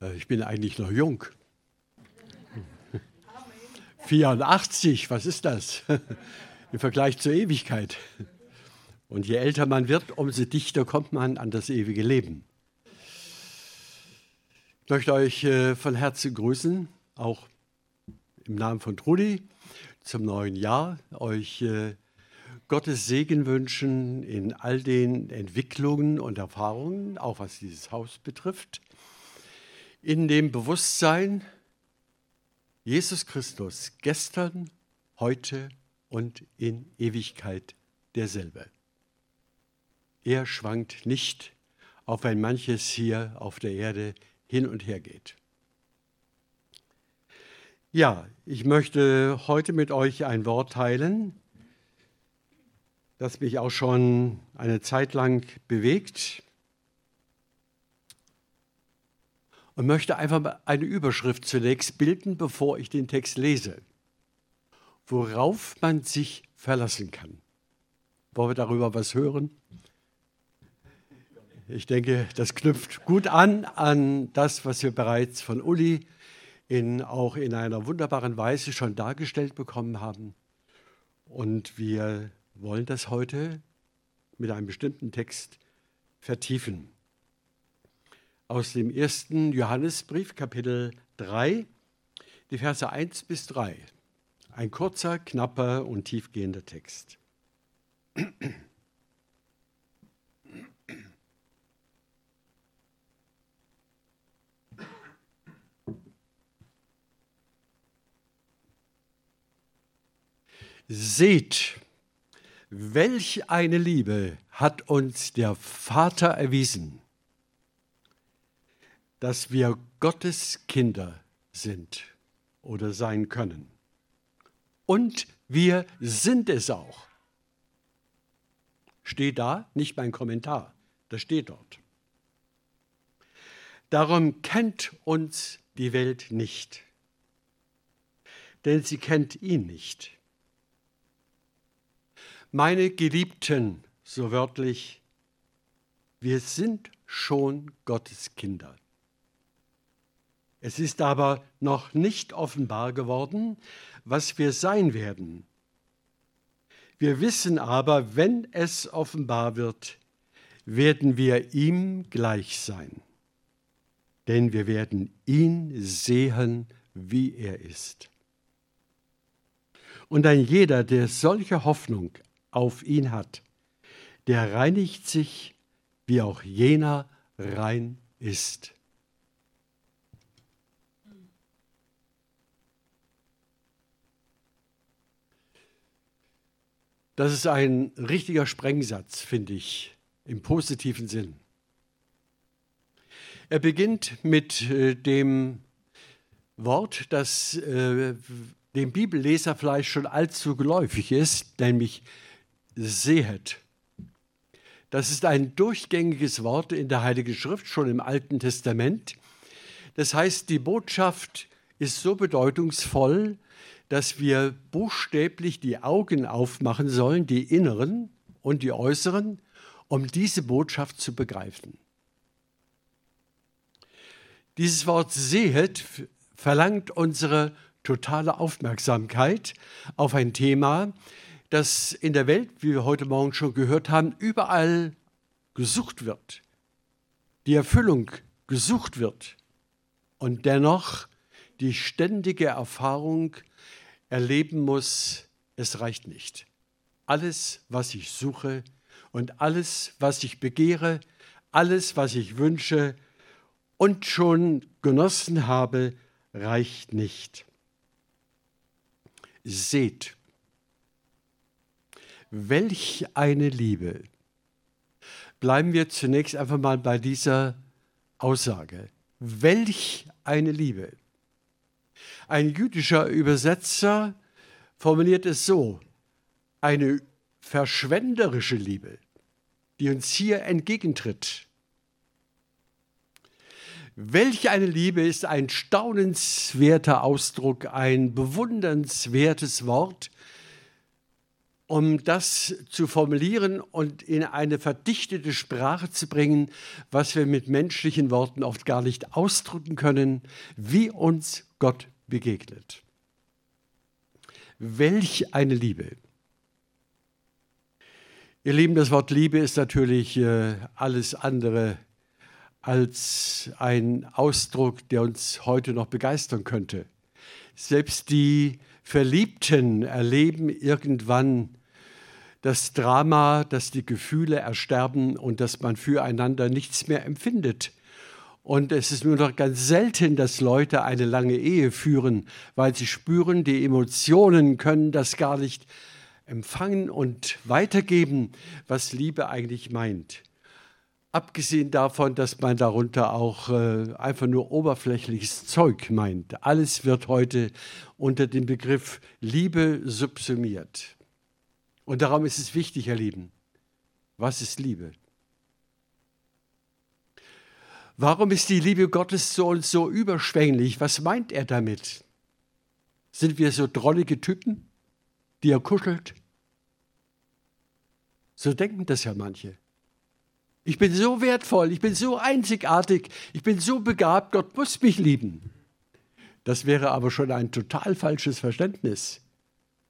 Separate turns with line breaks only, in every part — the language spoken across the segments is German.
Äh, ich bin eigentlich noch jung. 84, was ist das? Im Vergleich zur Ewigkeit. Und je älter man wird, umso dichter kommt man an das ewige Leben. Ich möchte euch äh, von Herzen grüßen, auch im Namen von Trudi zum neuen Jahr. Euch äh, Gottes Segen wünschen in all den Entwicklungen und Erfahrungen, auch was dieses Haus betrifft. In dem Bewusstsein, Jesus Christus gestern, heute und in Ewigkeit derselbe. Er schwankt nicht, auch wenn manches hier auf der Erde hin und her geht. Ja, ich möchte heute mit euch ein Wort teilen, das mich auch schon eine Zeit lang bewegt und möchte einfach eine Überschrift zunächst bilden, bevor ich den Text lese, worauf man sich verlassen kann. Wollen wir darüber was hören? Ich denke, das knüpft gut an an das, was wir bereits von Uli in, auch in einer wunderbaren Weise schon dargestellt bekommen haben. Und wir wollen das heute mit einem bestimmten Text vertiefen. Aus dem ersten Johannesbrief, Kapitel 3, die Verse 1 bis 3. Ein kurzer, knapper und tiefgehender Text. Seht, welch eine Liebe hat uns der Vater erwiesen, dass wir Gottes Kinder sind oder sein können. Und wir sind es auch. Steht da, nicht mein Kommentar, das steht dort. Darum kennt uns die Welt nicht, denn sie kennt ihn nicht. Meine Geliebten, so wörtlich, wir sind schon Gottes Kinder. Es ist aber noch nicht offenbar geworden, was wir sein werden. Wir wissen aber, wenn es offenbar wird, werden wir ihm gleich sein. Denn wir werden ihn sehen, wie er ist. Und ein jeder, der solche Hoffnung auf ihn hat, der reinigt sich, wie auch jener rein ist. Das ist ein richtiger Sprengsatz, finde ich, im positiven Sinn. Er beginnt mit äh, dem Wort, das äh, dem Bibelleser vielleicht schon allzu geläufig ist, nämlich sehet. Das ist ein durchgängiges Wort in der Heiligen Schrift, schon im Alten Testament. Das heißt, die Botschaft ist so bedeutungsvoll, dass wir buchstäblich die Augen aufmachen sollen, die inneren und die äußeren, um diese Botschaft zu begreifen. Dieses Wort sehet verlangt unsere totale Aufmerksamkeit auf ein Thema, dass in der Welt, wie wir heute Morgen schon gehört haben, überall gesucht wird, die Erfüllung gesucht wird und dennoch die ständige Erfahrung erleben muss, es reicht nicht. Alles, was ich suche und alles, was ich begehre, alles, was ich wünsche und schon genossen habe, reicht nicht. Seht, Welch eine Liebe. Bleiben wir zunächst einfach mal bei dieser Aussage. Welch eine Liebe. Ein jüdischer Übersetzer formuliert es so, eine verschwenderische Liebe, die uns hier entgegentritt. Welch eine Liebe ist ein staunenswerter Ausdruck, ein bewundernswertes Wort, um das zu formulieren und in eine verdichtete Sprache zu bringen, was wir mit menschlichen Worten oft gar nicht ausdrücken können, wie uns Gott begegnet. Welch eine Liebe! Ihr Lieben, das Wort Liebe ist natürlich äh, alles andere als ein Ausdruck, der uns heute noch begeistern könnte. Selbst die Verliebten erleben irgendwann das Drama, dass die Gefühle ersterben und dass man füreinander nichts mehr empfindet. Und es ist nur noch ganz selten, dass Leute eine lange Ehe führen, weil sie spüren, die Emotionen können das gar nicht empfangen und weitergeben, was Liebe eigentlich meint. Abgesehen davon, dass man darunter auch äh, einfach nur oberflächliches Zeug meint. Alles wird heute unter dem Begriff Liebe subsumiert. Und darum ist es wichtig, ihr Lieben, was ist Liebe? Warum ist die Liebe Gottes so und so überschwänglich? Was meint er damit? Sind wir so drollige Typen, die er kuschelt? So denken das ja manche. Ich bin so wertvoll, ich bin so einzigartig, ich bin so begabt, Gott muss mich lieben. Das wäre aber schon ein total falsches Verständnis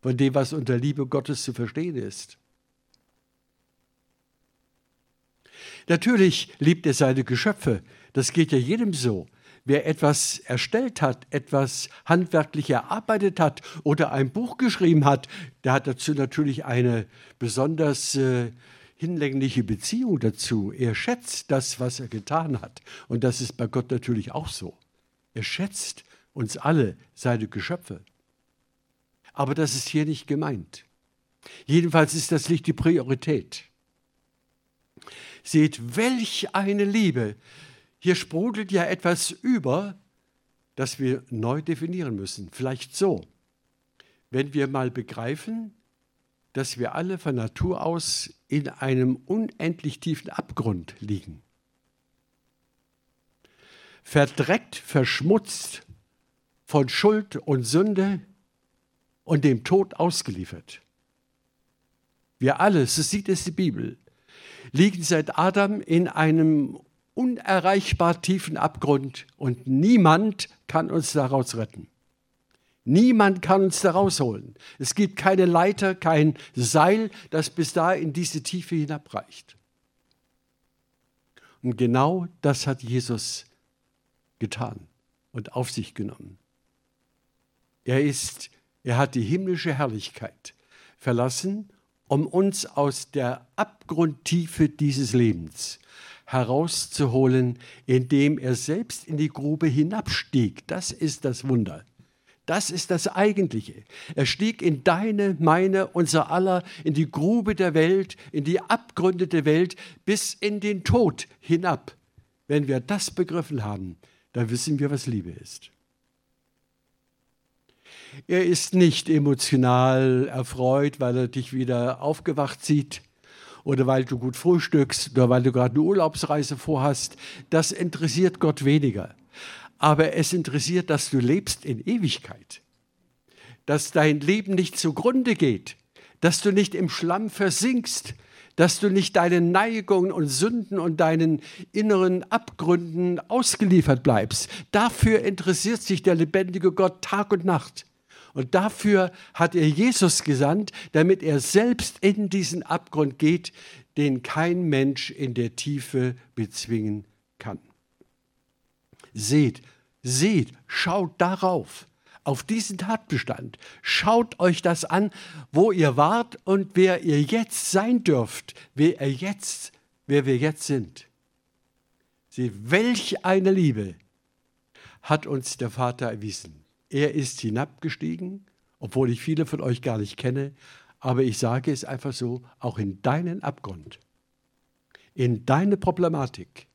von dem, was unter Liebe Gottes zu verstehen ist. Natürlich liebt er seine Geschöpfe, das geht ja jedem so. Wer etwas erstellt hat, etwas handwerklich erarbeitet hat oder ein Buch geschrieben hat, der hat dazu natürlich eine besonders äh, hinlängliche Beziehung dazu. Er schätzt das, was er getan hat. Und das ist bei Gott natürlich auch so. Er schätzt uns alle, seine Geschöpfe. Aber das ist hier nicht gemeint. Jedenfalls ist das nicht die Priorität. Seht, welch eine Liebe. Hier sprudelt ja etwas über, das wir neu definieren müssen. Vielleicht so. Wenn wir mal begreifen, dass wir alle von Natur aus in einem unendlich tiefen Abgrund liegen. Verdreckt, verschmutzt von Schuld und Sünde, und dem Tod ausgeliefert. Wir alle, so sieht es die Bibel, liegen seit Adam in einem unerreichbar tiefen Abgrund und niemand kann uns daraus retten. Niemand kann uns da rausholen. Es gibt keine Leiter, kein Seil, das bis da in diese Tiefe hinabreicht. Und genau das hat Jesus getan und auf sich genommen. Er ist er hat die himmlische Herrlichkeit verlassen, um uns aus der Abgrundtiefe dieses Lebens herauszuholen, indem er selbst in die Grube hinabstieg. Das ist das Wunder. Das ist das Eigentliche. Er stieg in deine, meine, unser aller, in die Grube der Welt, in die Abgründe der Welt, bis in den Tod hinab. Wenn wir das begriffen haben, dann wissen wir, was Liebe ist. Er ist nicht emotional erfreut, weil er dich wieder aufgewacht sieht oder weil du gut frühstückst oder weil du gerade eine Urlaubsreise vorhast. Das interessiert Gott weniger. Aber es interessiert, dass du lebst in Ewigkeit. Dass dein Leben nicht zugrunde geht. Dass du nicht im Schlamm versinkst. Dass du nicht deinen Neigungen und Sünden und deinen inneren Abgründen ausgeliefert bleibst. Dafür interessiert sich der lebendige Gott Tag und Nacht. Und dafür hat er Jesus gesandt, damit er selbst in diesen Abgrund geht, den kein Mensch in der Tiefe bezwingen kann. Seht, seht, schaut darauf, auf diesen Tatbestand. Schaut euch das an, wo ihr wart und wer ihr jetzt sein dürft, wer ihr jetzt, wer wir jetzt sind. Seht, welch eine Liebe hat uns der Vater erwiesen. Er ist hinabgestiegen, obwohl ich viele von euch gar nicht kenne, aber ich sage es einfach so, auch in deinen Abgrund, in deine Problematik,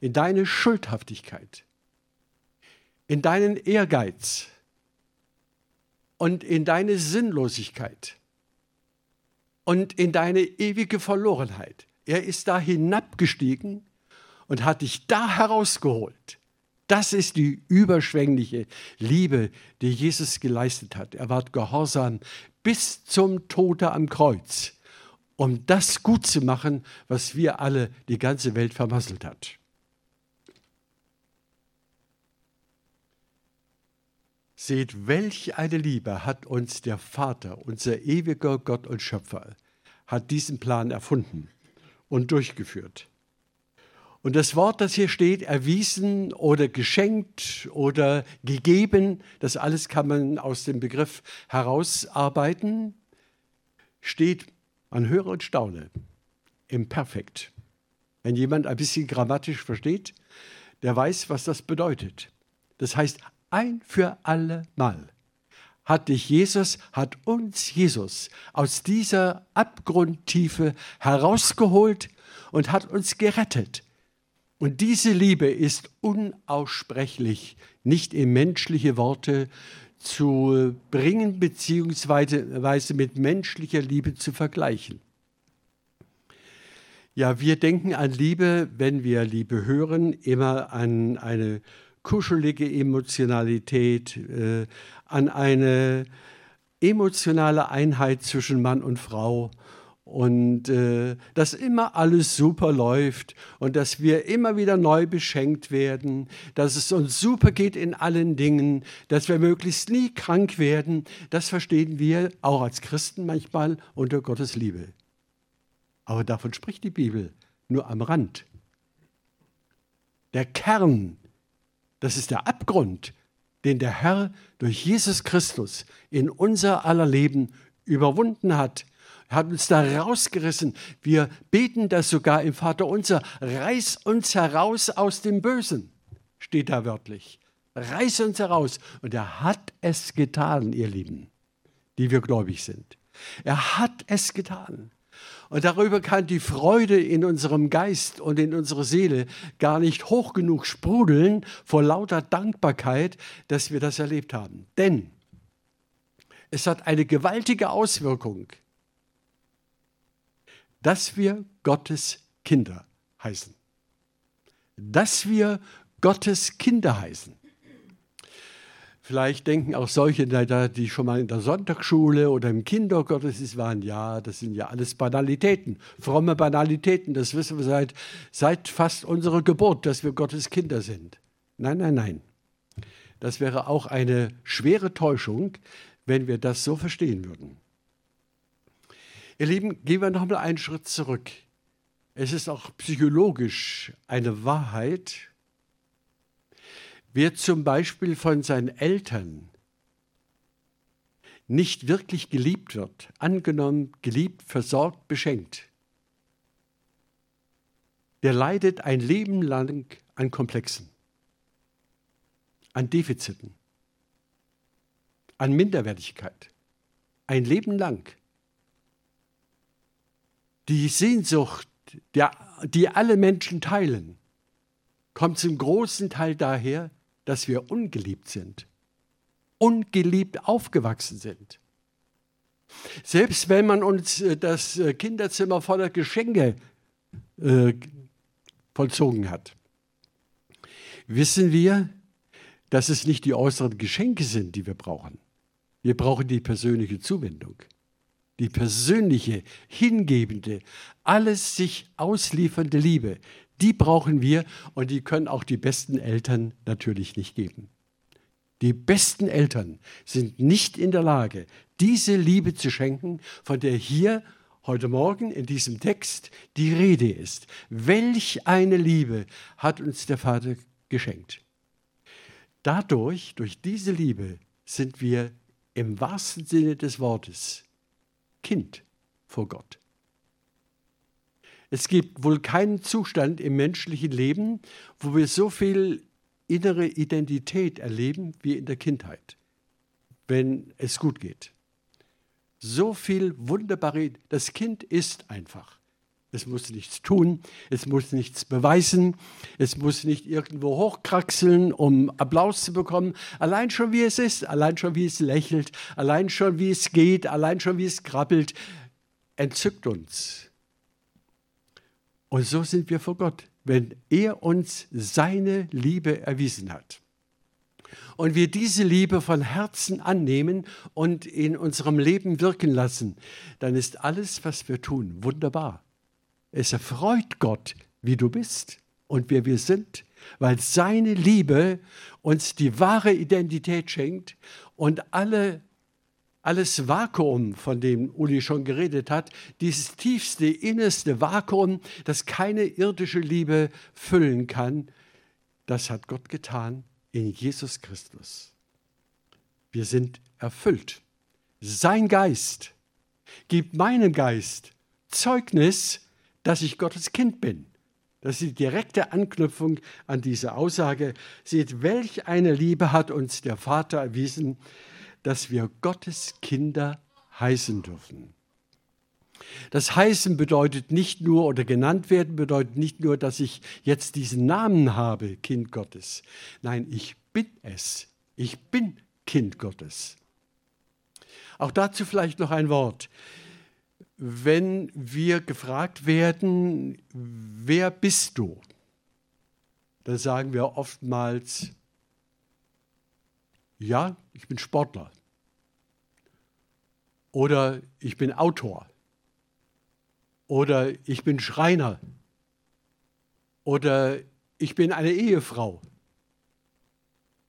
in deine Schuldhaftigkeit, in deinen Ehrgeiz und in deine Sinnlosigkeit und in deine ewige Verlorenheit. Er ist da hinabgestiegen und hat dich da herausgeholt Das ist die überschwängliche Liebe, die Jesus geleistet hat. Er war gehorsam bis zum Tode am Kreuz, um das gut zu machen, was wir alle, die ganze Welt vermasselt hat. Seht, welch eine Liebe hat uns der Vater, unser ewiger Gott und Schöpfer, hat diesen Plan erfunden und durchgeführt. Und das Wort, das hier steht, erwiesen oder geschenkt oder gegeben, das alles kann man aus dem Begriff herausarbeiten, steht, man höre und staune, im Perfekt. Wenn jemand ein bisschen grammatisch versteht, der weiß, was das bedeutet. Das heißt, ein für alle Mal hat dich Jesus, hat uns Jesus aus dieser Abgrundtiefe herausgeholt und hat uns gerettet und diese Liebe ist unaussprechlich, nicht in menschliche Worte zu bringen, beziehungsweise mit menschlicher Liebe zu vergleichen. Ja, wir denken an Liebe, wenn wir Liebe hören, immer an eine kuschelige Emotionalität, äh, an eine emotionale Einheit zwischen Mann und Frau und äh, dass immer alles super läuft und dass wir immer wieder neu beschenkt werden, dass es uns super geht in allen Dingen, dass wir möglichst nie krank werden, das verstehen wir auch als Christen manchmal unter Gottes Liebe. Aber davon spricht die Bibel nur am Rand. Der Kern, das ist der Abgrund, den der Herr durch Jesus Christus in unser aller Leben überwunden hat hat uns da rausgerissen. Wir beten das sogar im Vater unser. Reiß uns heraus aus dem Bösen, steht da wörtlich. Reiß uns heraus. Und er hat es getan, ihr Lieben, die wir gläubig sind. Er hat es getan. Und darüber kann die Freude in unserem Geist und in unserer Seele gar nicht hoch genug sprudeln vor lauter Dankbarkeit, dass wir das erlebt haben. Denn es hat eine gewaltige Auswirkung dass wir Gottes Kinder heißen. Dass wir Gottes Kinder heißen. Vielleicht denken auch solche, die schon mal in der Sonntagsschule oder im Kindergottesdienst waren, ja, das sind ja alles Banalitäten, fromme Banalitäten, das wissen wir seit, seit fast unserer Geburt, dass wir Gottes Kinder sind. Nein, nein, nein. Das wäre auch eine schwere Täuschung, wenn wir das so verstehen würden. Ihr Lieben, gehen wir noch mal einen Schritt zurück. Es ist auch psychologisch eine Wahrheit. Wer zum Beispiel von seinen Eltern nicht wirklich geliebt wird, angenommen, geliebt, versorgt, beschenkt, der leidet ein Leben lang an Komplexen, an Defiziten, an Minderwertigkeit. Ein Leben lang die Sehnsucht, die alle Menschen teilen, kommt zum großen Teil daher, dass wir ungeliebt sind, ungeliebt aufgewachsen sind. Selbst wenn man uns äh, das äh, Kinderzimmer voller Geschenke äh, vollzogen hat, wissen wir, dass es nicht die äußeren Geschenke sind, die wir brauchen. Wir brauchen die persönliche Zuwendung die persönliche, hingebende, alles sich ausliefernde Liebe, die brauchen wir und die können auch die besten Eltern natürlich nicht geben. Die besten Eltern sind nicht in der Lage, diese Liebe zu schenken, von der hier heute Morgen in diesem Text die Rede ist. Welch eine Liebe hat uns der Vater geschenkt. Dadurch, durch diese Liebe, sind wir im wahrsten Sinne des Wortes Kind vor Gott. Es gibt wohl keinen Zustand im menschlichen Leben, wo wir so viel innere Identität erleben wie in der Kindheit, wenn es gut geht. So viel wunderbare, das Kind ist einfach. Es muss nichts tun, es muss nichts beweisen, es muss nicht irgendwo hochkraxeln, um Applaus zu bekommen. Allein schon wie es ist, allein schon wie es lächelt, allein schon wie es geht, allein schon wie es krabbelt, entzückt uns. Und so sind wir vor Gott. wenn er uns seine Liebe erwiesen hat. Und wir diese Liebe von Herzen annehmen und in unserem Leben wirken lassen, dann ist alles, was wir tun, wunderbar. Es erfreut Gott, wie du bist und wer wir sind, weil seine Liebe uns die wahre Identität schenkt und alle alles Vakuum, von dem Uli schon geredet hat, dieses tiefste, innerste Vakuum, das keine irdische Liebe füllen kann, das hat Gott getan in Jesus Christus. Wir sind erfüllt. Sein Geist gibt meinem Geist Zeugnis, dass ich Gottes Kind bin. Das ist die direkte Anknüpfung an diese Aussage. Seht, welch eine Liebe hat uns der Vater erwiesen, dass wir Gottes Kinder heißen dürfen. Das heißen bedeutet nicht nur oder genannt werden bedeutet nicht nur, dass ich jetzt diesen Namen habe, Kind Gottes. Nein, ich bin es. Ich bin Kind Gottes. Auch dazu vielleicht noch ein Wort. Wenn wir gefragt werden, wer bist du? Dann sagen wir oftmals, ja, ich bin Sportler. Oder ich bin Autor. Oder ich bin Schreiner. Oder ich bin eine Ehefrau.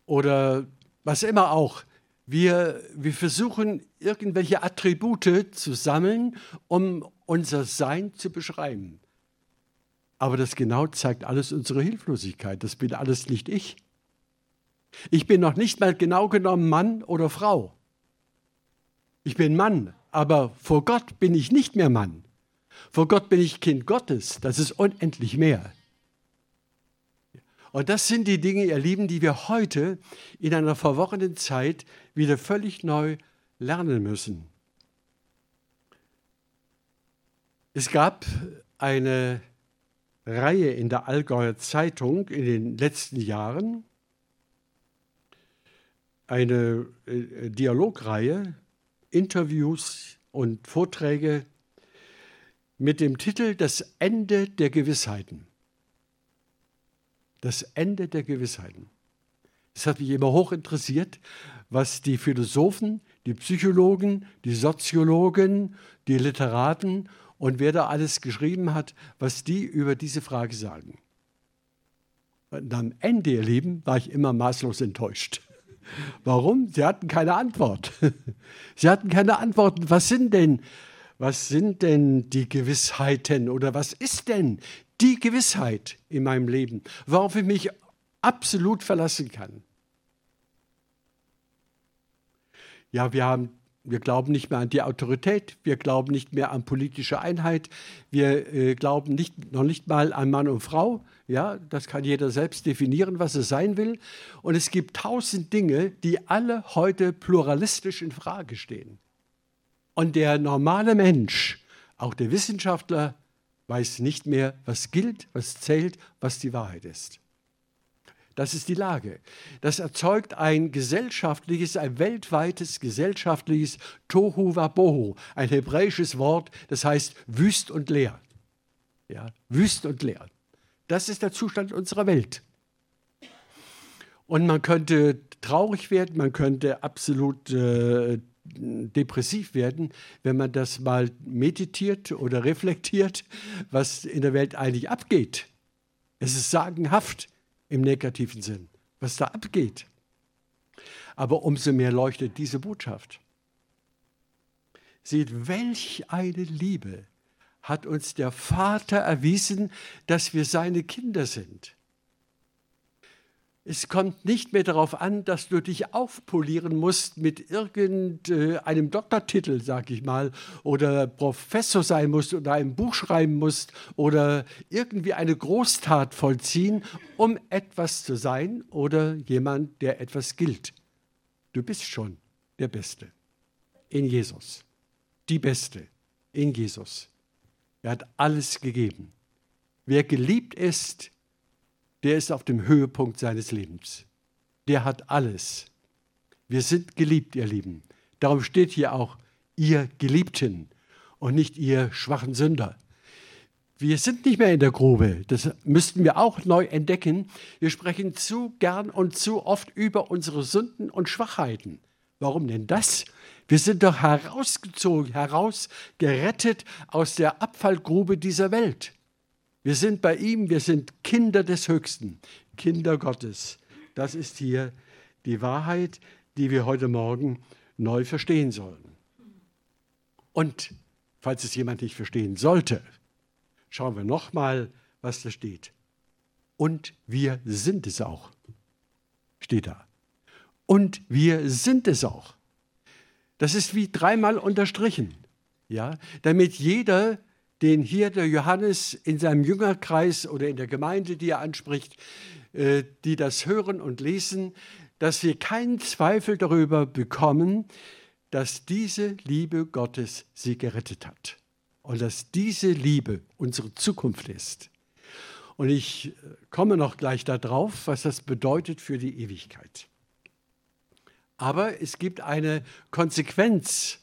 Oder was immer auch. Wir, wir versuchen irgendwelche Attribute zu sammeln, um unser Sein zu beschreiben. Aber das genau zeigt alles unsere Hilflosigkeit. Das bin alles nicht ich. Ich bin noch nicht mal genau genommen Mann oder Frau. Ich bin Mann, aber vor Gott bin ich nicht mehr Mann. Vor Gott bin ich Kind Gottes. Das ist unendlich mehr. Und das sind die Dinge, ihr Lieben, die wir heute in einer verworrenen Zeit wieder völlig neu lernen müssen. Es gab eine Reihe in der Allgäuer Zeitung in den letzten Jahren, eine äh, Dialogreihe, Interviews und Vorträge mit dem Titel Das Ende der Gewissheiten. Das Ende der Gewissheiten. Es hat mich immer hoch interessiert, was die Philosophen, die Psychologen, die Soziologen, die Literaten und wer da alles geschrieben hat, was die über diese Frage sagen. Und am Ende, ihr Lieben, war ich immer maßlos enttäuscht. Warum? Sie hatten keine Antwort. Sie hatten keine Antworten. Was sind denn, was sind denn die Gewissheiten oder was ist denn die Gewissheit in meinem Leben, worauf ich mich absolut verlassen kann? Ja, wir haben wir glauben nicht mehr an die Autorität, wir glauben nicht mehr an politische Einheit, wir äh, glauben nicht, noch nicht mal an Mann und Frau. Ja, das kann jeder selbst definieren, was er sein will. Und es gibt tausend Dinge, die alle heute pluralistisch in Frage stehen. Und der normale Mensch, auch der Wissenschaftler, weiß nicht mehr, was gilt, was zählt, was die Wahrheit ist. Das ist die Lage. Das erzeugt ein gesellschaftliches, ein weltweites gesellschaftliches Tohu Wabohu, ein hebräisches Wort, das heißt wüst und leer. Ja, wüst und leer. Das ist der Zustand unserer Welt. Und man könnte traurig werden, man könnte absolut äh, depressiv werden, wenn man das mal meditiert oder reflektiert, was in der Welt eigentlich abgeht. Es ist sagenhaft im negativen Sinn, was da abgeht. Aber umso mehr leuchtet diese Botschaft. Seht, welch eine Liebe hat uns der Vater erwiesen, dass wir seine Kinder sind. Es kommt nicht mehr darauf an, dass du dich aufpolieren musst mit irgendeinem Doktortitel, sag ich mal, oder Professor sein musst oder ein Buch schreiben musst oder irgendwie eine Großtat vollziehen, um etwas zu sein oder jemand, der etwas gilt. Du bist schon der Beste in Jesus. Die Beste in Jesus. Er hat alles gegeben. Wer geliebt ist, der ist auf dem Höhepunkt seines Lebens. Der hat alles. Wir sind geliebt, ihr Lieben. Darum steht hier auch, ihr Geliebten und nicht ihr schwachen Sünder. Wir sind nicht mehr in der Grube. Das müssten wir auch neu entdecken. Wir sprechen zu gern und zu oft über unsere Sünden und Schwachheiten. Warum denn das? Wir sind doch herausgezogen, herausgerettet aus der Abfallgrube dieser Welt. Wir sind bei ihm, wir sind Kinder des Höchsten, Kinder Gottes. Das ist hier die Wahrheit, die wir heute Morgen neu verstehen sollen. Und falls es jemand nicht verstehen sollte, schauen wir nochmal, was da steht. Und wir sind es auch. Steht da. Und wir sind es auch. Das ist wie dreimal unterstrichen. Ja, damit jeder, den hier der Johannes in seinem Jüngerkreis oder in der Gemeinde, die er anspricht, äh, die das hören und lesen, dass wir keinen Zweifel darüber bekommen, dass diese Liebe Gottes sie gerettet hat und dass diese Liebe unsere Zukunft ist. Und ich äh, komme noch gleich darauf, was das bedeutet für die Ewigkeit. Aber es gibt eine Konsequenz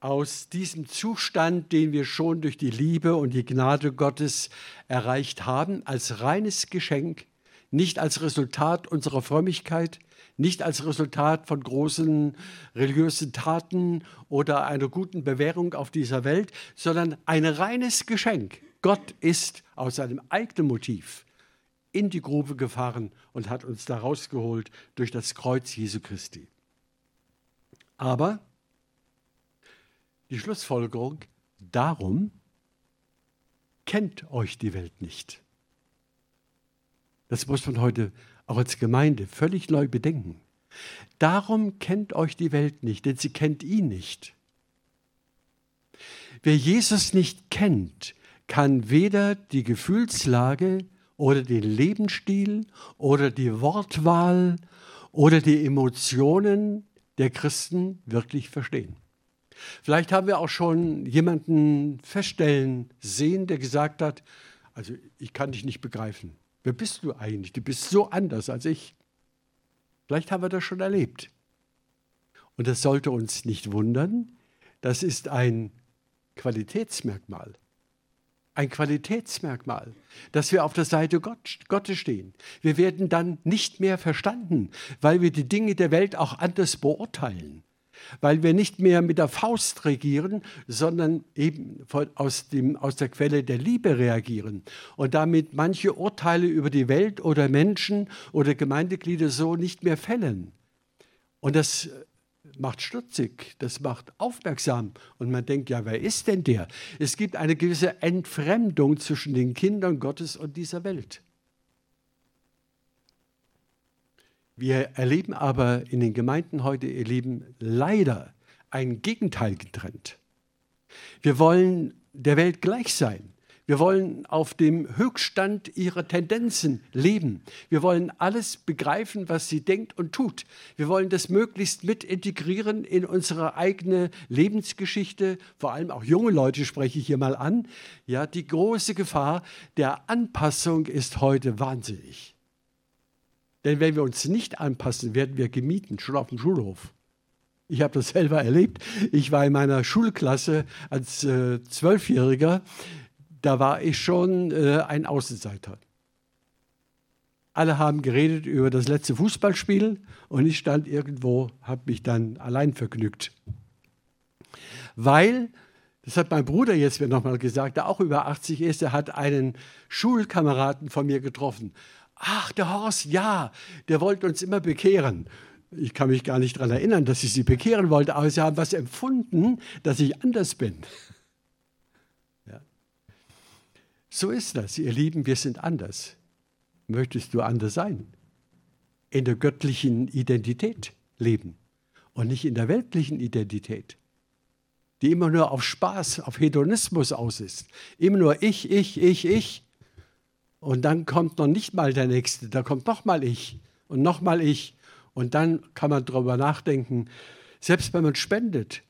aus diesem Zustand, den wir schon durch die Liebe und die Gnade Gottes erreicht haben, als reines Geschenk, nicht als Resultat unserer Frömmigkeit, nicht als Resultat von großen religiösen Taten oder einer guten Bewährung auf dieser Welt, sondern ein reines Geschenk. Gott ist aus seinem eigenen Motiv in die Grube gefahren und hat uns da rausgeholt durch das Kreuz Jesu Christi. Aber die Schlussfolgerung, darum kennt euch die Welt nicht. Das muss man heute auch als Gemeinde völlig neu bedenken. Darum kennt euch die Welt nicht, denn sie kennt ihn nicht. Wer Jesus nicht kennt, kann weder die Gefühlslage oder den Lebensstil oder die Wortwahl oder die Emotionen der Christen wirklich verstehen. Vielleicht haben wir auch schon jemanden feststellen sehen, der gesagt hat, also ich kann dich nicht begreifen. Wer bist du eigentlich? Du bist so anders als ich. Vielleicht haben wir das schon erlebt. Und das sollte uns nicht wundern. Das ist ein Qualitätsmerkmal. Ein Qualitätsmerkmal, dass wir auf der Seite Gott, Gottes stehen. Wir werden dann nicht mehr verstanden, weil wir die Dinge der Welt auch anders beurteilen weil wir nicht mehr mit der Faust regieren, sondern eben von, aus, dem, aus der Quelle der Liebe reagieren und damit manche Urteile über die Welt oder Menschen oder Gemeindeglieder so nicht mehr fällen. Und das macht stutzig, das macht aufmerksam und man denkt, ja, wer ist denn der? Es gibt eine gewisse Entfremdung zwischen den Kindern Gottes und dieser Welt. Wir erleben aber in den Gemeinden heute, ihr Lieben, leider ein gegenteiligen Trend. Wir wollen der Welt gleich sein. Wir wollen auf dem Höchststand ihrer Tendenzen leben. Wir wollen alles begreifen, was sie denkt und tut. Wir wollen das möglichst mit integrieren in unsere eigene Lebensgeschichte. Vor allem auch junge Leute spreche ich hier mal an. Ja, die große Gefahr der Anpassung ist heute wahnsinnig. Denn wenn wir uns nicht anpassen, werden wir gemieten, schon auf dem Schulhof. Ich habe das selber erlebt. Ich war in meiner Schulklasse als äh, Zwölfjähriger, da war ich schon äh, ein Außenseiter. Alle haben geredet über das letzte Fußballspiel und ich stand irgendwo, habe mich dann allein vergnügt. Weil, das hat mein Bruder jetzt mir nochmal gesagt, der auch über 80 ist, er hat einen Schulkameraden von mir getroffen. Ach, der Horst, ja, der wollte uns immer bekehren. Ich kann mich gar nicht daran erinnern, dass ich sie bekehren wollte, aber sie haben was empfunden, dass ich anders bin. Ja. So ist das, ihr Lieben, wir sind anders. Möchtest du anders sein? In der göttlichen Identität leben und nicht in der weltlichen Identität, die immer nur auf Spaß, auf Hedonismus aus ist. Immer nur ich, ich, ich, ich. Und dann kommt noch nicht mal der Nächste, da kommt noch mal ich und noch mal ich. Und dann kann man darüber nachdenken, selbst wenn man spendet.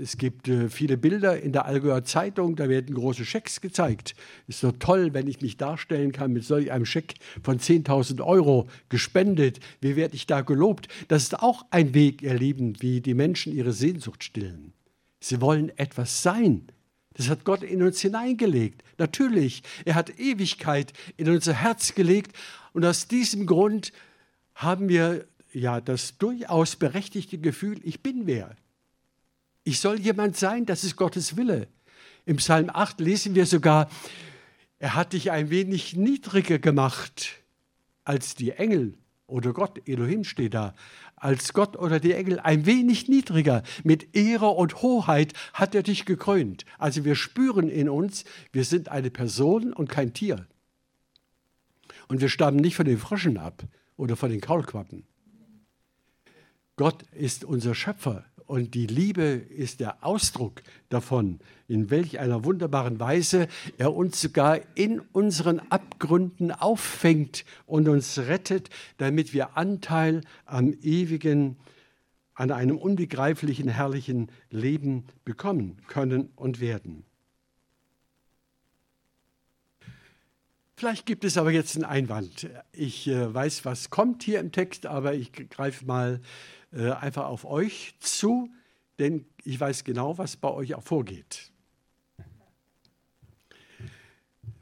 Es gibt äh, viele Bilder in der Allgäuer Zeitung, da werden große Schecks gezeigt. Ist so toll, wenn ich mich darstellen kann mit solch einem Scheck von 10.000 Euro gespendet. Wie werde ich da gelobt? Das ist auch ein Weg, ihr Lieben, wie die Menschen ihre Sehnsucht stillen. Sie wollen etwas sein. Das hat Gott in uns hineingelegt. Natürlich, er hat Ewigkeit in unser Herz gelegt. Und aus diesem Grund haben wir ja das durchaus berechtigte Gefühl, ich bin wer. Ich soll jemand sein, das ist Gottes Wille. Im Psalm 8 lesen wir sogar, er hat dich ein wenig niedriger gemacht als die Engel oder Gott, Elohim steht da, als Gott oder die Engel ein wenig niedriger. Mit Ehre und Hoheit hat er dich gekrönt. Also wir spüren in uns, wir sind eine Person und kein Tier. Und wir stammen nicht von den Fröschen ab oder von den Kaulquappen. Gott ist unser Schöpfer und die Liebe ist der Ausdruck davon, in welch einer wunderbaren Weise er uns sogar in unseren Abgründen auffängt und uns rettet, damit wir Anteil am ewigen, an einem unbegreiflichen, herrlichen Leben bekommen können und werden. Vielleicht gibt es aber jetzt einen Einwand. Ich äh, weiß, was kommt hier im Text, aber ich greife mal äh, einfach auf euch zu, denn ich weiß genau, was bei euch auch vorgeht.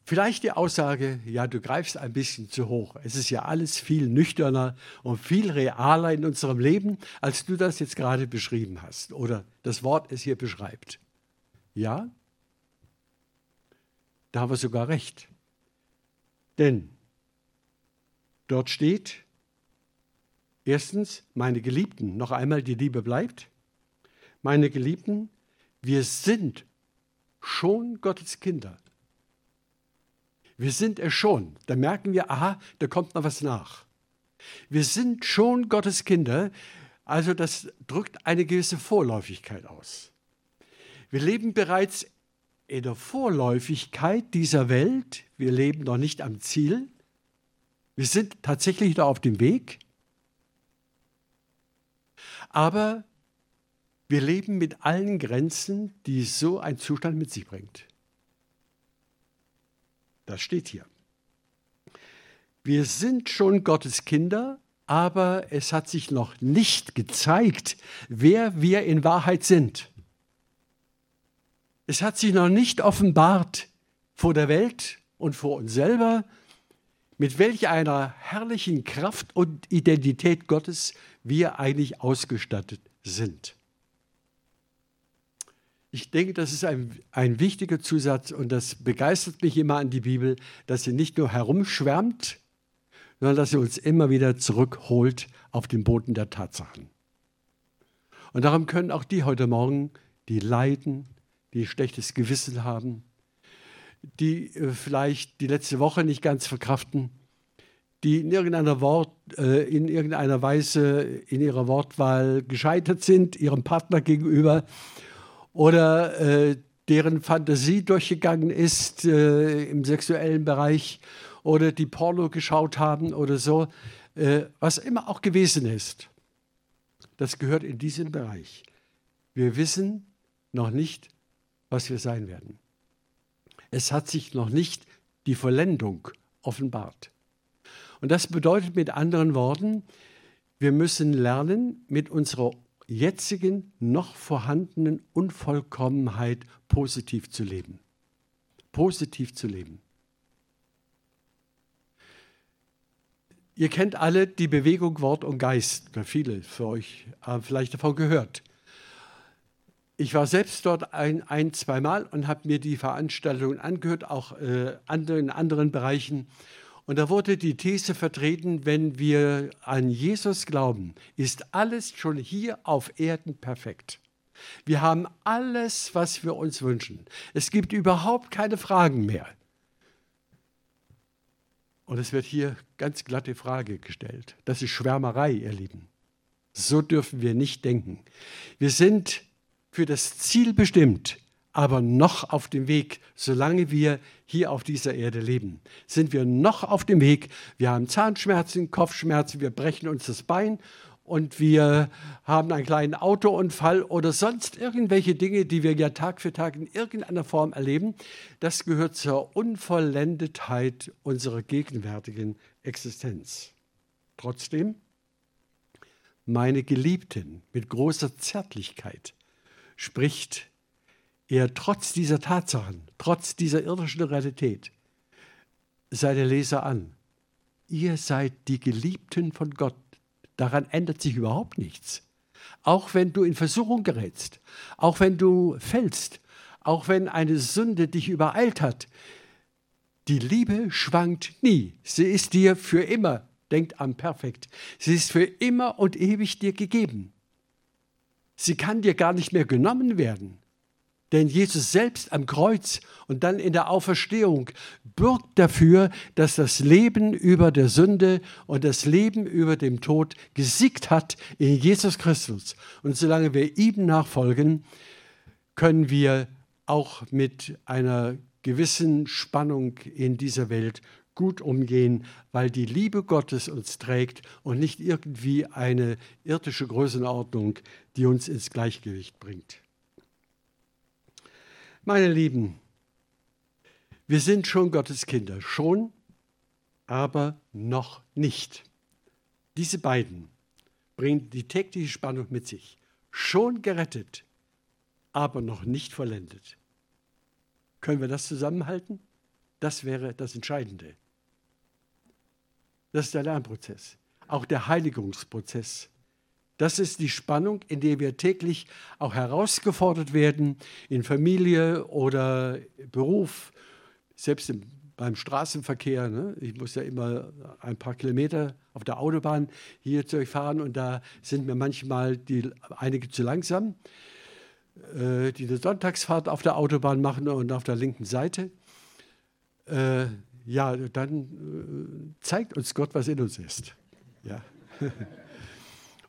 Vielleicht die Aussage, ja, du greifst ein bisschen zu hoch. Es ist ja alles viel nüchterner und viel realer in unserem Leben, als du das jetzt gerade beschrieben hast oder das Wort es hier beschreibt. Ja, da haben wir sogar recht. Denn dort steht, Erstens, meine Geliebten, noch einmal die Liebe bleibt. Meine Geliebten, wir sind schon Gottes Kinder. Wir sind es schon. Da merken wir, aha, da kommt noch was nach. Wir sind schon Gottes Kinder, also das drückt eine gewisse Vorläufigkeit aus. Wir leben bereits in der Vorläufigkeit dieser Welt. Wir leben noch nicht am Ziel. Wir sind tatsächlich noch auf dem Weg. Aber wir leben mit allen Grenzen, die so ein Zustand mit sich bringt. Das steht hier. Wir sind schon Gottes Kinder, aber es hat sich noch nicht gezeigt, wer wir in Wahrheit sind. Es hat sich noch nicht offenbart vor der Welt und vor uns selber, mit welch einer herrlichen Kraft und Identität Gottes wir eigentlich ausgestattet sind. Ich denke, das ist ein, ein wichtiger Zusatz und das begeistert mich immer an die Bibel, dass sie nicht nur herumschwärmt, sondern dass sie uns immer wieder zurückholt auf den Boden der Tatsachen. Und darum können auch die heute Morgen, die leiden, die schlechtes Gewissen haben, die äh, vielleicht die letzte Woche nicht ganz verkraften, die in irgendeiner, Wort, äh, in irgendeiner Weise in ihrer Wortwahl gescheitert sind, ihrem Partner gegenüber oder äh, deren Fantasie durchgegangen ist äh, im sexuellen Bereich oder die Porno geschaut haben oder so, äh, was immer auch gewesen ist. Das gehört in diesen Bereich. Wir wissen noch nicht, was wir sein werden. Es hat sich noch nicht die Vollendung offenbart. Und das bedeutet mit anderen Worten, wir müssen lernen, mit unserer jetzigen, noch vorhandenen Unvollkommenheit positiv zu leben. Positiv zu leben. Ihr kennt alle die Bewegung Wort und Geist, viele für euch haben vielleicht davon gehört. Ich war selbst dort ein, ein zwei Mal und habe mir die Veranstaltungen angehört, auch äh, in anderen Bereichen. Und da wurde die These vertreten, wenn wir an Jesus glauben, ist alles schon hier auf Erden perfekt. Wir haben alles, was wir uns wünschen. Es gibt überhaupt keine Fragen mehr. Und es wird hier ganz glatte Frage gestellt. Das ist Schwärmerei, ihr Lieben. So dürfen wir nicht denken. Wir sind für das Ziel bestimmt, aber noch auf dem Weg, solange wir hier auf dieser Erde leben. Sind wir noch auf dem Weg? Wir haben Zahnschmerzen, Kopfschmerzen, wir brechen uns das Bein und wir haben einen kleinen Autounfall oder sonst irgendwelche Dinge, die wir ja Tag für Tag in irgendeiner Form erleben. Das gehört zur Unvollendetheit unserer gegenwärtigen Existenz. Trotzdem, meine Geliebten mit großer Zärtlichkeit spricht er trotz dieser Tatsachen, trotz dieser irdischen Realität seine Leser an. Ihr seid die Geliebten von Gott. Daran ändert sich überhaupt nichts. Auch wenn du in Versuchung gerätst, auch wenn du fällst, auch wenn eine Sünde dich übereilt hat, die Liebe schwankt nie. Sie ist dir für immer, denkt am Perfekt, sie ist für immer und ewig dir gegeben. Sie kann dir gar nicht mehr genommen werden. Denn Jesus selbst am Kreuz und dann in der Auferstehung bürgt dafür, dass das Leben über der Sünde und das Leben über dem Tod gesiegt hat in Jesus Christus. Und solange wir ihm nachfolgen, können wir auch mit einer gewissen Spannung in dieser Welt gut umgehen, weil die Liebe Gottes uns trägt und nicht irgendwie eine irdische Größenordnung, die uns ins Gleichgewicht bringt. Meine Lieben, wir sind schon Gottes Kinder, schon, aber noch nicht. Diese beiden bringen die tägliche Spannung mit sich. Schon gerettet, aber noch nicht vollendet. Können wir das zusammenhalten? Das wäre das Entscheidende. Das ist der Lernprozess, auch der Heiligungsprozess. Das ist die Spannung, in der wir täglich auch herausgefordert werden, in Familie oder Beruf, selbst im, beim Straßenverkehr. Ne? Ich muss ja immer ein paar Kilometer auf der Autobahn hier durchfahren und da sind mir manchmal die, einige zu langsam, äh, die eine Sonntagsfahrt auf der Autobahn machen und auf der linken Seite. Äh, ja, dann äh, zeigt uns Gott, was in uns ist. Ja.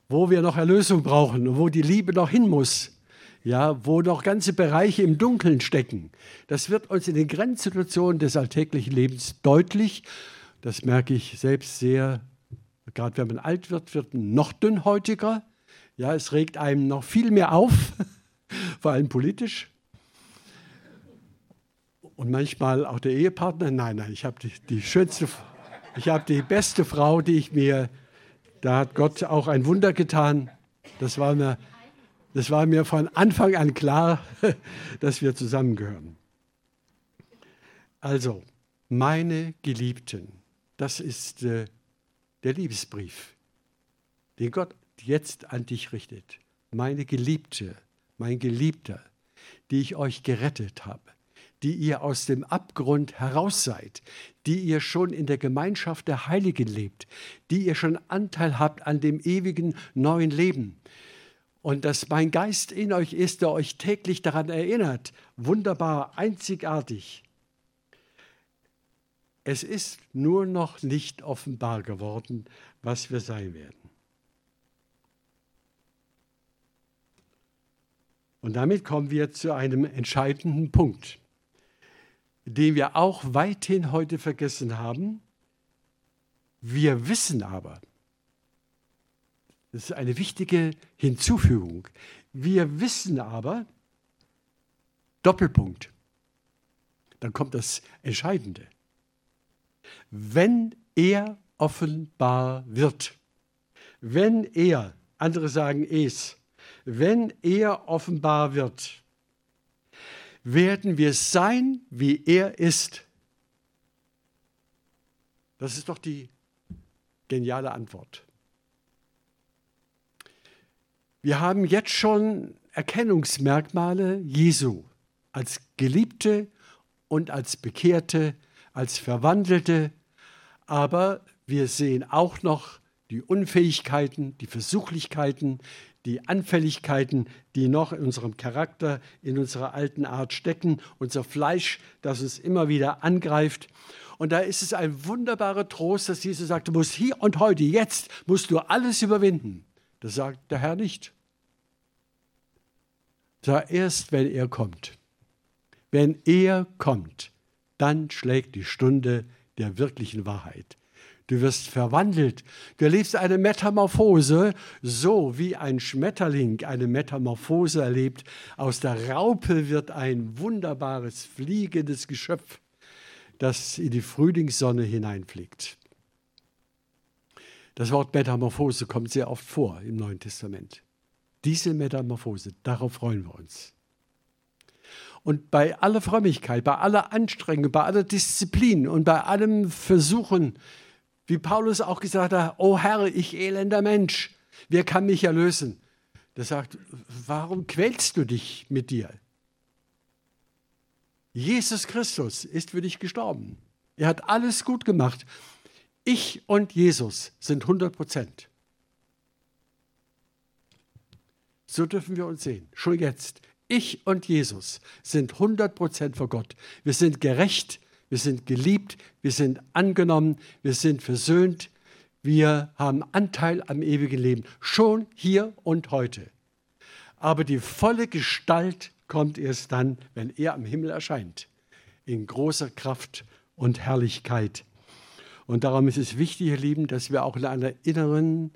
wo wir noch Erlösung brauchen und wo die Liebe noch hin muss, ja, wo noch ganze Bereiche im Dunkeln stecken. Das wird uns in den Grenzsituationen des alltäglichen Lebens deutlich. Das merke ich selbst sehr. Gerade wenn man alt wird, wird man noch dünnhäutiger. Ja, es regt einem noch viel mehr auf, vor allem politisch. Und manchmal auch der Ehepartner. Nein, nein, ich habe die, die schönste, ich habe die beste Frau, die ich mir da hat Gott auch ein Wunder getan. Das war mir, das war mir von Anfang an klar, dass wir zusammengehören. Also, meine Geliebten, das ist äh, der Liebesbrief, den Gott jetzt an dich richtet. Meine Geliebte, mein Geliebter, die ich euch gerettet habe die ihr aus dem Abgrund heraus seid, die ihr schon in der Gemeinschaft der Heiligen lebt, die ihr schon Anteil habt an dem ewigen neuen Leben. Und dass mein Geist in euch ist, der euch täglich daran erinnert. Wunderbar, einzigartig. Es ist nur noch nicht offenbar geworden, was wir sein werden. Und damit kommen wir zu einem entscheidenden Punkt den wir auch weithin heute vergessen haben. Wir wissen aber, das ist eine wichtige Hinzufügung, wir wissen aber, Doppelpunkt, dann kommt das Entscheidende. Wenn er offenbar wird, wenn er, andere sagen es, wenn er offenbar wird, werden wir sein, wie er ist. Das ist doch die geniale Antwort. Wir haben jetzt schon Erkennungsmerkmale Jesu als Geliebte und als Bekehrte, als Verwandelte, aber wir sehen auch noch die Unfähigkeiten, die Versuchlichkeiten, die Anfälligkeiten, die noch in unserem Charakter, in unserer alten Art stecken, unser Fleisch, das uns immer wieder angreift. Und da ist es ein wunderbarer Trost, dass Jesus sagt, du musst hier und heute, jetzt musst du alles überwinden. Das sagt der Herr nicht. Sag erst, wenn er kommt. Wenn er kommt, dann schlägt die Stunde der wirklichen Wahrheit. Du wirst verwandelt. Du erlebst eine Metamorphose, so wie ein Schmetterling eine Metamorphose erlebt. Aus der Raupe wird ein wunderbares, fliegendes Geschöpf, das in die Frühlingssonne hineinfliegt. Das Wort Metamorphose kommt sehr oft vor im Neuen Testament. Diese Metamorphose, darauf freuen wir uns. Und bei aller Frömmigkeit, bei aller Anstrengung, bei aller Disziplin und bei allem Versuchen, wie Paulus auch gesagt hat, oh Herr, ich elender Mensch, wer kann mich erlösen? Der sagt, warum quälst du dich mit dir? Jesus Christus ist für dich gestorben. Er hat alles gut gemacht. Ich und Jesus sind 100 Prozent. So dürfen wir uns sehen, schon jetzt. Ich und Jesus sind 100 Prozent vor Gott. Wir sind gerecht, wir sind geliebt, wir sind angenommen, wir sind versöhnt, wir haben Anteil am ewigen Leben, schon hier und heute. Aber die volle Gestalt kommt erst dann, wenn er am Himmel erscheint, in großer Kraft und Herrlichkeit. Und darum ist es wichtig, ihr Lieben, dass wir auch in einer inneren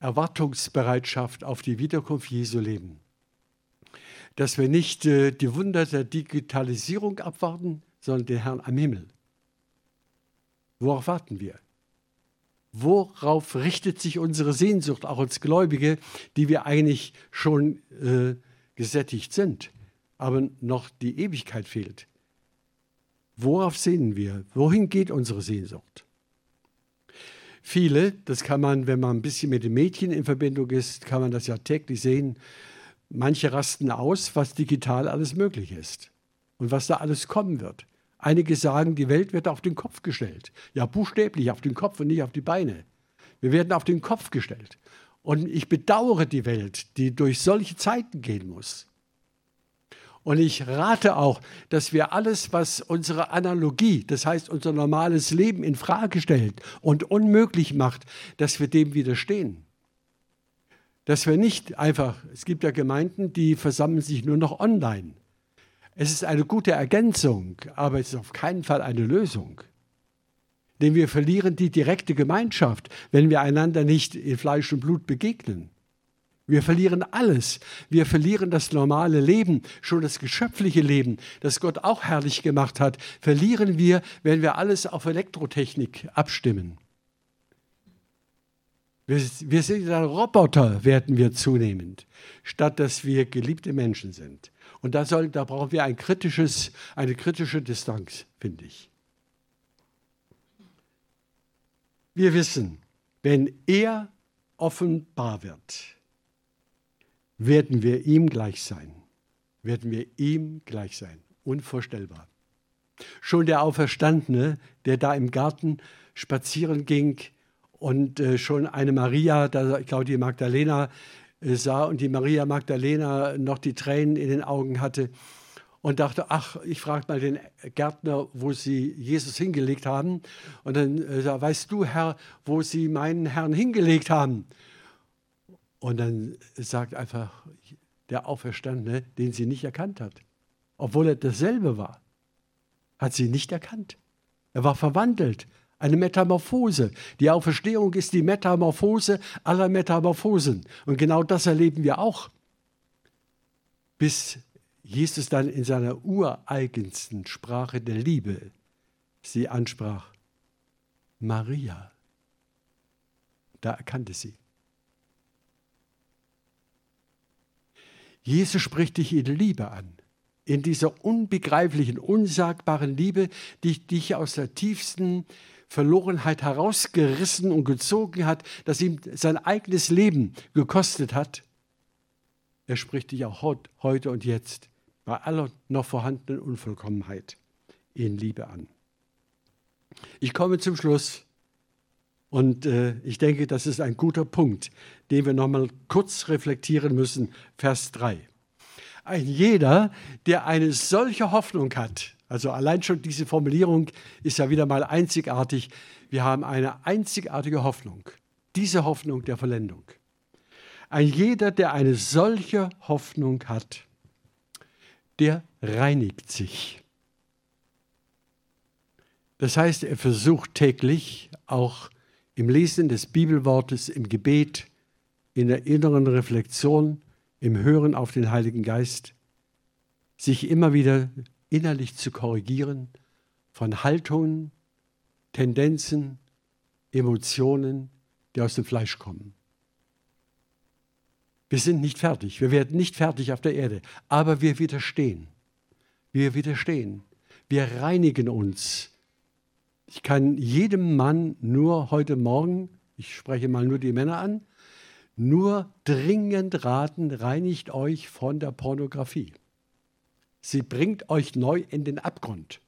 Erwartungsbereitschaft auf die Wiederkunft Jesu leben. Dass wir nicht äh, die Wunder der Digitalisierung abwarten, sondern den Herrn am Himmel. Worauf warten wir? Worauf richtet sich unsere Sehnsucht, auch als Gläubige, die wir eigentlich schon äh, gesättigt sind, aber noch die Ewigkeit fehlt? Worauf sehnen wir? Wohin geht unsere Sehnsucht? Viele, das kann man, wenn man ein bisschen mit den Mädchen in Verbindung ist, kann man das ja täglich sehen. Manche rasten aus, was digital alles möglich ist und was da alles kommen wird. Einige sagen, die Welt wird auf den Kopf gestellt. Ja, buchstäblich auf den Kopf und nicht auf die Beine. Wir werden auf den Kopf gestellt. Und ich bedauere die Welt, die durch solche Zeiten gehen muss. Und ich rate auch, dass wir alles, was unsere Analogie, das heißt unser normales Leben in Frage stellt und unmöglich macht, dass wir dem widerstehen. Dass wir nicht einfach, es gibt ja Gemeinden, die versammeln sich nur noch online. Es ist eine gute Ergänzung, aber es ist auf keinen Fall eine Lösung. Denn wir verlieren die direkte Gemeinschaft, wenn wir einander nicht in Fleisch und Blut begegnen. Wir verlieren alles. Wir verlieren das normale Leben, schon das geschöpfliche Leben, das Gott auch herrlich gemacht hat, verlieren wir, wenn wir alles auf Elektrotechnik abstimmen. Wir, wir sind ein Roboter, werden wir zunehmend, statt dass wir geliebte Menschen sind. Und da, soll, da brauchen wir ein kritisches, eine kritische Distanz, finde ich. Wir wissen, wenn er offenbar wird, werden wir ihm gleich sein. Werden wir ihm gleich sein. Unvorstellbar. Schon der Auferstandene, der da im Garten spazieren ging und äh, schon eine Maria, da, ich glaube die Magdalena, sah und die Maria Magdalena noch die Tränen in den Augen hatte und dachte, ach, ich frage mal den Gärtner, wo sie Jesus hingelegt haben. Und dann äh, weißt du, Herr, wo sie meinen Herrn hingelegt haben? Und dann sagt einfach der Auferstandene, den sie nicht erkannt hat, obwohl er dasselbe war, hat sie nicht erkannt. Er war verwandelt, eine Metamorphose. Die Auferstehung ist die Metamorphose aller Metamorphosen. Und genau das erleben wir auch, bis Jesus dann in seiner ureigensten Sprache der Liebe sie ansprach. Maria. Da erkannte sie. Jesus spricht dich in Liebe an. In dieser unbegreiflichen, unsagbaren Liebe, die dich aus der tiefsten Verlorenheit herausgerissen und gezogen hat, das ihm sein eigenes Leben gekostet hat. Er spricht dich auch heute und jetzt bei aller noch vorhandenen Unvollkommenheit in Liebe an. Ich komme zum Schluss und äh, ich denke, das ist ein guter Punkt, den wir nochmal kurz reflektieren müssen. Vers 3. Ein jeder, der eine solche Hoffnung hat, also allein schon diese Formulierung ist ja wieder mal einzigartig. Wir haben eine einzigartige Hoffnung, diese Hoffnung der Vollendung. Ein jeder, der eine solche Hoffnung hat, der reinigt sich. Das heißt, er versucht täglich auch im Lesen des Bibelwortes, im Gebet, in der inneren Reflexion, im Hören auf den Heiligen Geist, sich immer wieder innerlich zu korrigieren von Haltungen, Tendenzen, Emotionen, die aus dem Fleisch kommen. Wir sind nicht fertig, wir werden nicht fertig auf der Erde, aber wir widerstehen. wir widerstehen. Wir reinigen uns. Ich kann jedem Mann nur heute Morgen, ich spreche mal nur die Männer an, nur dringend raten, reinigt euch von der Pornografie. Sie bringt euch neu in den Abgrund.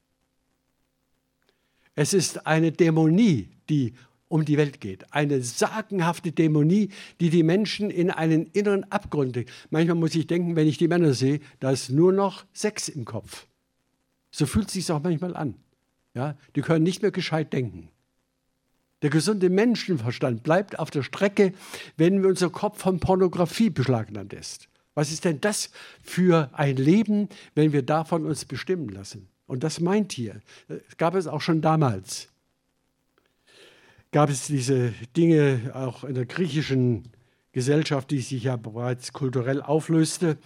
Es ist eine Dämonie, die um die Welt geht. Eine sagenhafte Dämonie, die die Menschen in einen inneren Abgrund legt. Manchmal muss ich denken, wenn ich die Männer sehe, da ist nur noch Sex im Kopf. So fühlt es sich auch manchmal an. Ja, die können nicht mehr gescheit denken. Der gesunde Menschenverstand bleibt auf der Strecke, wenn unser Kopf von Pornografie beschlagnahmt ist. Was ist denn das für ein Leben, wenn wir davon uns bestimmen lassen? Und das meint hier. Das gab es auch schon damals. Gab es diese Dinge auch in der griechischen Gesellschaft, die sich ja bereits kulturell auflöste.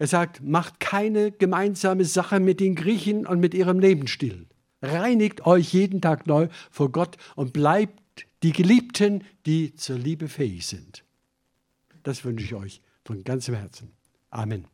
Er sagt, macht keine gemeinsame Sache mit den Griechen und mit ihrem Lebensstil. Reinigt euch jeden Tag neu vor Gott und bleibt die Geliebten, die zur Liebe fähig sind. Das wünsche ich euch von ganzem Herzen. Amen.